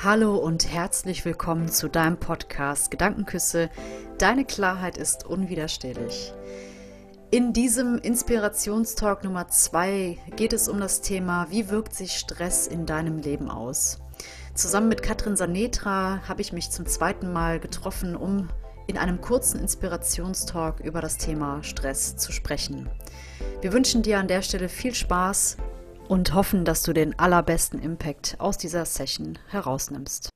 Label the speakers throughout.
Speaker 1: Hallo und herzlich willkommen zu deinem Podcast Gedankenküsse. Deine Klarheit ist unwiderstehlich. In diesem Inspirationstalk Nummer 2 geht es um das Thema, wie wirkt sich Stress in deinem Leben aus? Zusammen mit Katrin Sanetra habe ich mich zum zweiten Mal getroffen, um in einem kurzen Inspirationstalk über das Thema Stress zu sprechen. Wir wünschen dir an der Stelle viel Spaß und hoffen, dass du den allerbesten Impact aus dieser Session herausnimmst.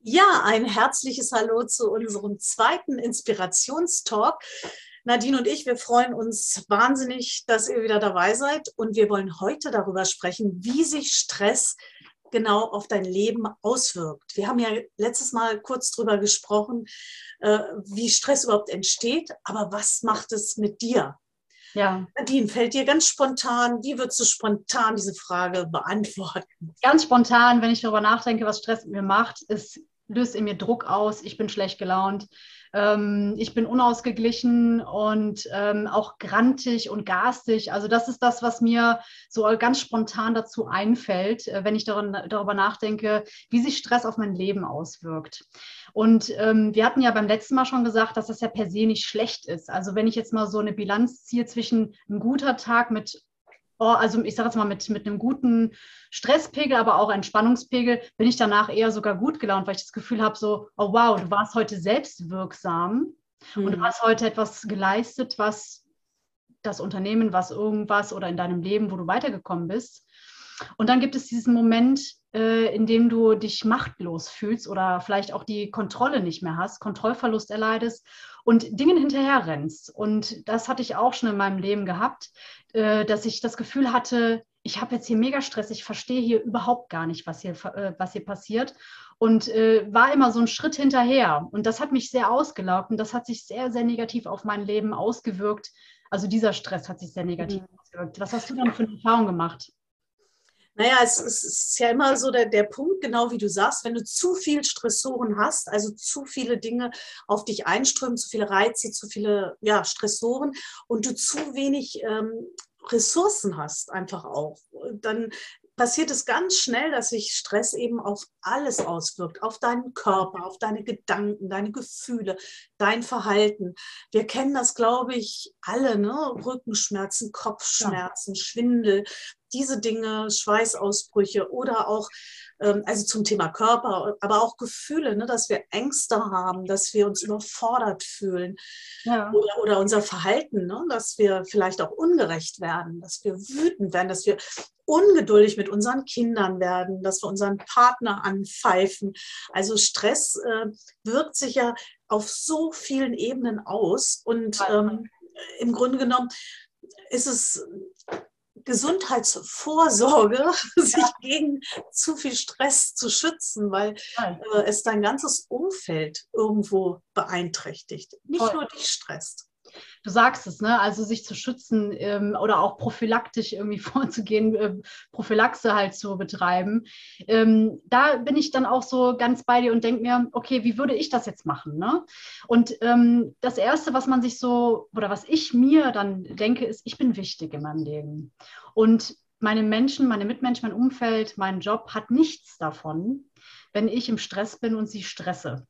Speaker 2: Ja, ein herzliches Hallo zu unserem zweiten Inspirationstalk. Nadine und ich, wir freuen uns wahnsinnig, dass ihr wieder dabei seid und wir wollen heute darüber sprechen, wie sich Stress genau auf dein Leben auswirkt. Wir haben ja letztes Mal kurz darüber gesprochen, äh, wie Stress überhaupt entsteht, aber was macht es mit dir? Ja. Nadine, fällt dir ganz spontan, wie würdest du spontan diese Frage beantworten?
Speaker 3: Ganz spontan, wenn ich darüber nachdenke, was Stress mit mir macht, es löst in mir Druck aus, ich bin schlecht gelaunt, ähm, ich bin unausgeglichen und ähm, auch grantig und garstig. Also das ist das, was mir so ganz spontan dazu einfällt, äh, wenn ich darin, darüber nachdenke, wie sich Stress auf mein Leben auswirkt. Und ähm, wir hatten ja beim letzten Mal schon gesagt, dass das ja per se nicht schlecht ist. Also wenn ich jetzt mal so eine Bilanz ziehe zwischen ein guter Tag mit also ich sage jetzt mal mit, mit einem guten Stresspegel, aber auch Entspannungspegel, bin ich danach eher sogar gut gelaunt, weil ich das Gefühl habe, so, oh wow, du warst heute selbstwirksam mhm. und du hm. hast heute etwas geleistet, was das Unternehmen, was irgendwas oder in deinem Leben, wo du weitergekommen bist. Und dann gibt es diesen Moment, äh, in dem du dich machtlos fühlst oder vielleicht auch die Kontrolle nicht mehr hast, Kontrollverlust erleidest und Dingen hinterher rennst. Und das hatte ich auch schon in meinem Leben gehabt, äh, dass ich das Gefühl hatte, ich habe jetzt hier mega Stress, ich verstehe hier überhaupt gar nicht, was hier, äh, was hier passiert. Und äh, war immer so ein Schritt hinterher. Und das hat mich sehr ausgelaugt und das hat sich sehr, sehr negativ auf mein Leben ausgewirkt. Also dieser Stress hat sich sehr negativ mhm. ausgewirkt. Was hast du dann für eine Erfahrung gemacht?
Speaker 2: Naja, es, es ist ja immer so der, der Punkt, genau wie du sagst, wenn du zu viel Stressoren hast, also zu viele Dinge auf dich einströmen, zu viele Reize, zu viele ja, Stressoren und du zu wenig ähm, Ressourcen hast, einfach auch, dann passiert es ganz schnell, dass sich Stress eben auf alles auswirkt, auf deinen Körper, auf deine Gedanken, deine Gefühle, dein Verhalten. Wir kennen das, glaube ich, alle, ne? Rückenschmerzen, Kopfschmerzen, ja. Schwindel, diese Dinge, Schweißausbrüche oder auch, ähm, also zum Thema Körper, aber auch Gefühle, ne, dass wir Ängste haben, dass wir uns überfordert fühlen ja. oder, oder, unser Verhalten, ne, dass wir vielleicht auch ungerecht werden, dass wir wütend werden, dass wir ungeduldig mit unseren Kindern werden, dass wir unseren Partner anpfeifen. Also Stress äh, wirkt sich ja auf so vielen Ebenen aus und ähm, im Grunde genommen ist es Gesundheitsvorsorge, sich gegen zu viel Stress zu schützen, weil äh, es dein ganzes Umfeld irgendwo beeinträchtigt, nicht Voll. nur dich stresst
Speaker 3: du sagst es, ne? Also sich zu schützen ähm, oder auch prophylaktisch irgendwie vorzugehen, äh, Prophylaxe halt zu betreiben. Ähm, da bin ich dann auch so ganz bei dir und denke mir, okay, wie würde ich das jetzt machen? Ne? Und ähm, das Erste, was man sich so, oder was ich mir dann denke, ist, ich bin wichtig in meinem Leben. Und meine Menschen, meine Mitmenschen, mein Umfeld, mein Job hat nichts davon, wenn ich im Stress bin und sie stresse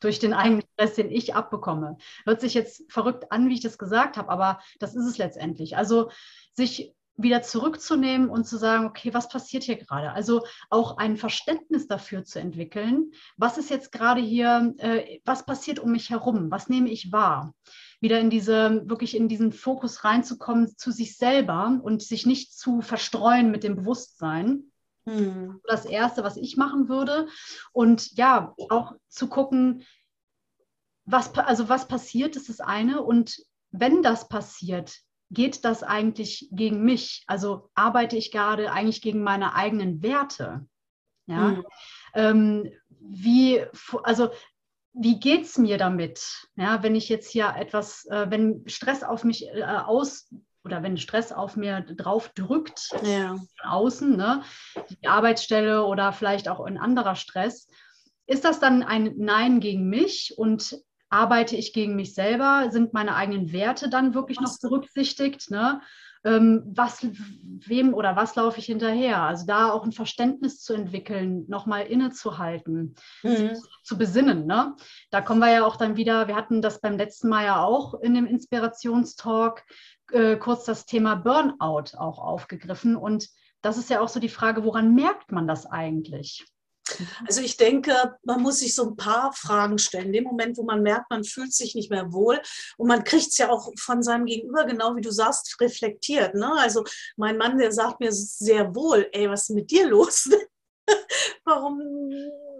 Speaker 3: durch den eigenen Stress, den ich abbekomme. Hört sich jetzt verrückt an, wie ich das gesagt habe, aber das ist es letztendlich. Also sich wieder zurückzunehmen und zu sagen, okay, was passiert hier gerade? Also auch ein Verständnis dafür zu entwickeln, was ist jetzt gerade hier, äh, was passiert um mich herum, was nehme ich wahr? Wieder in diese, wirklich in diesen Fokus reinzukommen zu sich selber und sich nicht zu verstreuen mit dem Bewusstsein. Hm. Das Erste, was ich machen würde. Und ja, auch zu gucken, was, also was passiert, ist das eine. Und wenn das passiert, geht das eigentlich gegen mich? Also arbeite ich gerade eigentlich gegen meine eigenen Werte? Ja. Hm. Ähm, wie, also wie geht es mir damit? Ja, wenn ich jetzt hier etwas, äh, wenn Stress auf mich äh, aus oder wenn Stress auf mir drauf drückt, ja. von außen, ne, die Arbeitsstelle oder vielleicht auch ein anderer Stress, ist das dann ein Nein gegen mich und arbeite ich gegen mich selber? Sind meine eigenen Werte dann wirklich noch berücksichtigt? Ne? ähm, was, wem oder was laufe ich hinterher? Also da auch ein Verständnis zu entwickeln, nochmal innezuhalten, mhm. zu, zu besinnen. Ne? Da kommen wir ja auch dann wieder, wir hatten das beim letzten Mal ja auch in dem Inspirationstalk, äh, kurz das Thema Burnout auch aufgegriffen. Und das ist ja auch so die Frage, woran merkt man das eigentlich?
Speaker 2: Also ich denke, man muss sich so ein paar Fragen stellen. In dem Moment, wo man merkt, man fühlt sich nicht mehr wohl und man kriegt es ja auch von seinem Gegenüber, genau wie du sagst, reflektiert. Ne? Also mein Mann, der sagt mir sehr wohl, ey, was ist mit dir los? Warum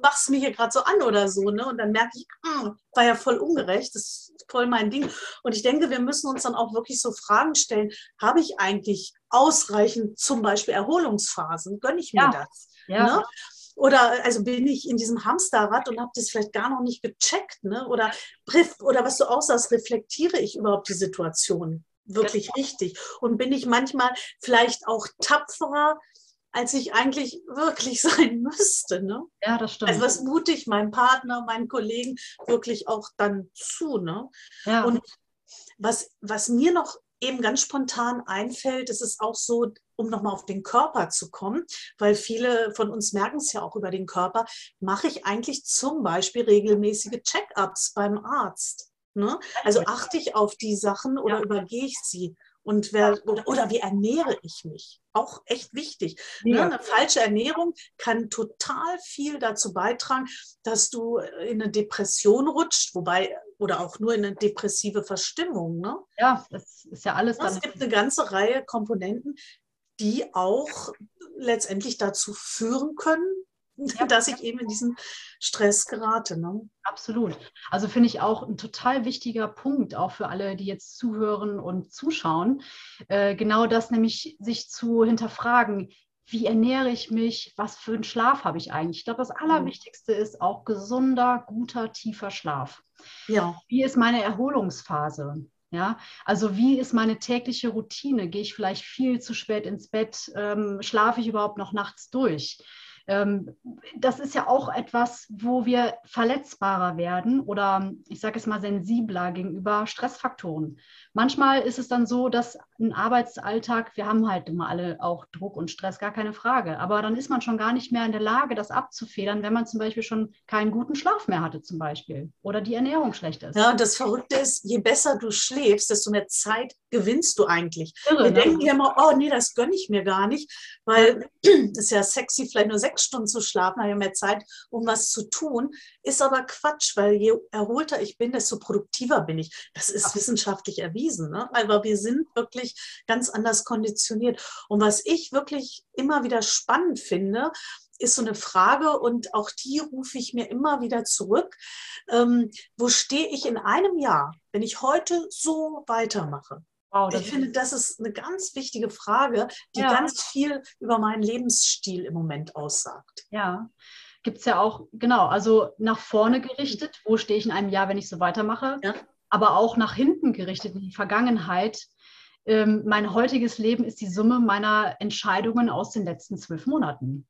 Speaker 2: machst du mich hier gerade so an oder so? Ne? Und dann merke ich, ah, war ja voll ungerecht, das ist voll mein Ding. Und ich denke, wir müssen uns dann auch wirklich so Fragen stellen, habe ich eigentlich ausreichend zum Beispiel Erholungsphasen? Gönne ich mir ja. das? Ja. Ne? Oder also bin ich in diesem Hamsterrad und habe das vielleicht gar noch nicht gecheckt, ne? Oder, oder was du auch sagst, reflektiere ich überhaupt die Situation wirklich ja. richtig? Und bin ich manchmal vielleicht auch tapferer, als ich eigentlich wirklich sein müsste. Ne?
Speaker 3: Ja, das stimmt.
Speaker 2: Also was mute ich meinem Partner, meinen Kollegen wirklich auch dann zu. Ne? Ja. Und was, was mir noch eben ganz spontan einfällt, ist es auch so, um nochmal auf den Körper zu kommen, weil viele von uns merken es ja auch über den Körper, mache ich eigentlich zum Beispiel regelmäßige Check-ups beim Arzt. Ne? Also achte ich auf die Sachen oder ja. übergehe ich sie? Und wer, oder, oder wie ernähre ich mich? Auch echt wichtig. Ne? Ja. Ne? Eine falsche Ernährung kann total viel dazu beitragen, dass du in eine Depression rutscht, wobei, oder auch nur in eine depressive Verstimmung. Ne?
Speaker 3: Ja, das ist ja alles.
Speaker 2: Es gibt eine ganze Reihe Komponenten, die auch letztendlich dazu führen können, ja. dass ich eben in diesen Stress gerate. Ne?
Speaker 3: Absolut. Also finde ich auch ein total wichtiger Punkt, auch für alle, die jetzt zuhören und zuschauen. Äh, genau das nämlich sich zu hinterfragen, wie ernähre ich mich, was für einen Schlaf habe ich eigentlich. Ich glaube, das mhm. Allerwichtigste ist auch gesunder, guter, tiefer Schlaf. Ja. Wie ist meine Erholungsphase? Ja, also wie ist meine tägliche Routine? Gehe ich vielleicht viel zu spät ins Bett? Ähm, schlafe ich überhaupt noch nachts durch? Ähm, das ist ja auch etwas, wo wir verletzbarer werden oder ich sage es mal sensibler gegenüber Stressfaktoren. Manchmal ist es dann so, dass ein Arbeitsalltag, wir haben halt immer alle auch Druck und Stress, gar keine Frage. Aber dann ist man schon gar nicht mehr in der Lage, das abzufedern, wenn man zum Beispiel schon keinen guten Schlaf mehr hatte, zum Beispiel. Oder die Ernährung schlecht ist.
Speaker 2: Ja, und das Verrückte ist, je besser du schläfst, desto mehr Zeit gewinnst du eigentlich. Irre, wir ne? denken ja immer, oh nee, das gönne ich mir gar nicht, weil es ist ja sexy, vielleicht nur sechs Stunden zu schlafen, habe ich mehr Zeit, um was zu tun. Ist aber Quatsch, weil je erholter ich bin, desto produktiver bin ich. Das ist ja. wissenschaftlich erwiesen. Ne? Aber wir sind wirklich ganz anders konditioniert. Und was ich wirklich immer wieder spannend finde, ist so eine Frage und auch die rufe ich mir immer wieder zurück. Ähm, wo stehe ich in einem Jahr, wenn ich heute so weitermache? Wow, ich finde, das ist eine ganz wichtige Frage, die ja. ganz viel über meinen Lebensstil im Moment aussagt.
Speaker 3: Ja, gibt es ja auch, genau, also nach vorne gerichtet, wo stehe ich in einem Jahr, wenn ich so weitermache, ja. aber auch nach hinten gerichtet, in die Vergangenheit. Ähm, mein heutiges Leben ist die Summe meiner Entscheidungen aus den letzten zwölf Monaten.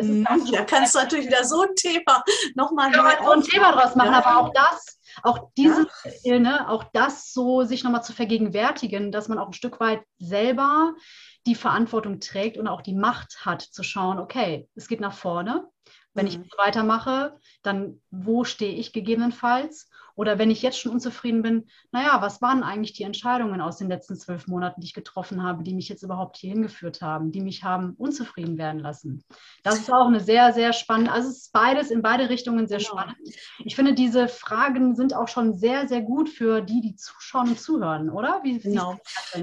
Speaker 2: Mhm. Da kannst du natürlich wieder so ein Thema nochmal
Speaker 3: ja, so ein Thema draus machen, ja. aber auch das, auch dieses, ja. ne, auch das so sich nochmal zu vergegenwärtigen, dass man auch ein Stück weit selber die Verantwortung trägt und auch die Macht hat, zu schauen, okay, es geht nach vorne. Wenn mhm. ich weitermache, dann wo stehe ich gegebenenfalls? Oder wenn ich jetzt schon unzufrieden bin, naja, was waren eigentlich die Entscheidungen aus den letzten zwölf Monaten, die ich getroffen habe, die mich jetzt überhaupt hier hingeführt haben, die mich haben unzufrieden werden lassen? Das ist auch eine sehr, sehr spannende, also es ist beides in beide Richtungen sehr genau. spannend. Ich finde, diese Fragen sind auch schon sehr, sehr gut für die, die zuschauen und zuhören, oder?
Speaker 2: Wie genau.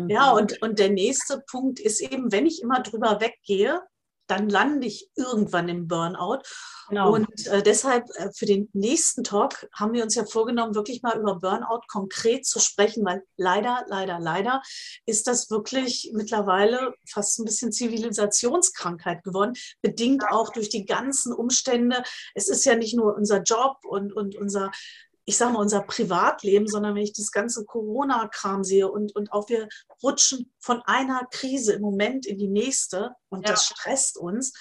Speaker 2: Ja, und, und der nächste Punkt ist eben, wenn ich immer drüber weggehe, dann lande ich irgendwann im Burnout. Genau. Und äh, deshalb äh, für den nächsten Talk haben wir uns ja vorgenommen, wirklich mal über Burnout konkret zu sprechen, weil leider, leider, leider ist das wirklich mittlerweile fast ein bisschen Zivilisationskrankheit geworden, bedingt auch durch die ganzen Umstände. Es ist ja nicht nur unser Job und, und unser ich sage mal, unser Privatleben, sondern wenn ich dieses ganze Corona-Kram sehe und, und auch wir rutschen von einer Krise im Moment in die nächste und ja. das stresst uns.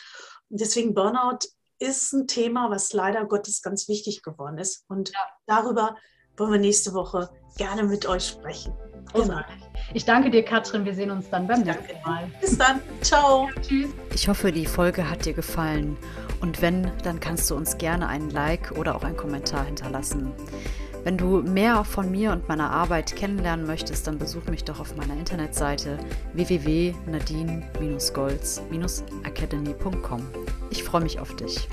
Speaker 2: Und deswegen Burnout ist ein Thema, was leider Gottes ganz wichtig geworden ist. Und ja. darüber wollen wir nächste Woche gerne mit euch sprechen.
Speaker 3: Großartig. Genau. Ich danke dir, Katrin. Wir sehen uns dann beim nächsten Mal.
Speaker 2: Bis dann. Ciao. Ja,
Speaker 1: tschüss. Ich hoffe, die Folge hat dir gefallen. Und wenn, dann kannst du uns gerne einen Like oder auch einen Kommentar hinterlassen. Wenn du mehr von mir und meiner Arbeit kennenlernen möchtest, dann besuch mich doch auf meiner Internetseite www.nadine-golds-academy.com. Ich freue mich auf dich.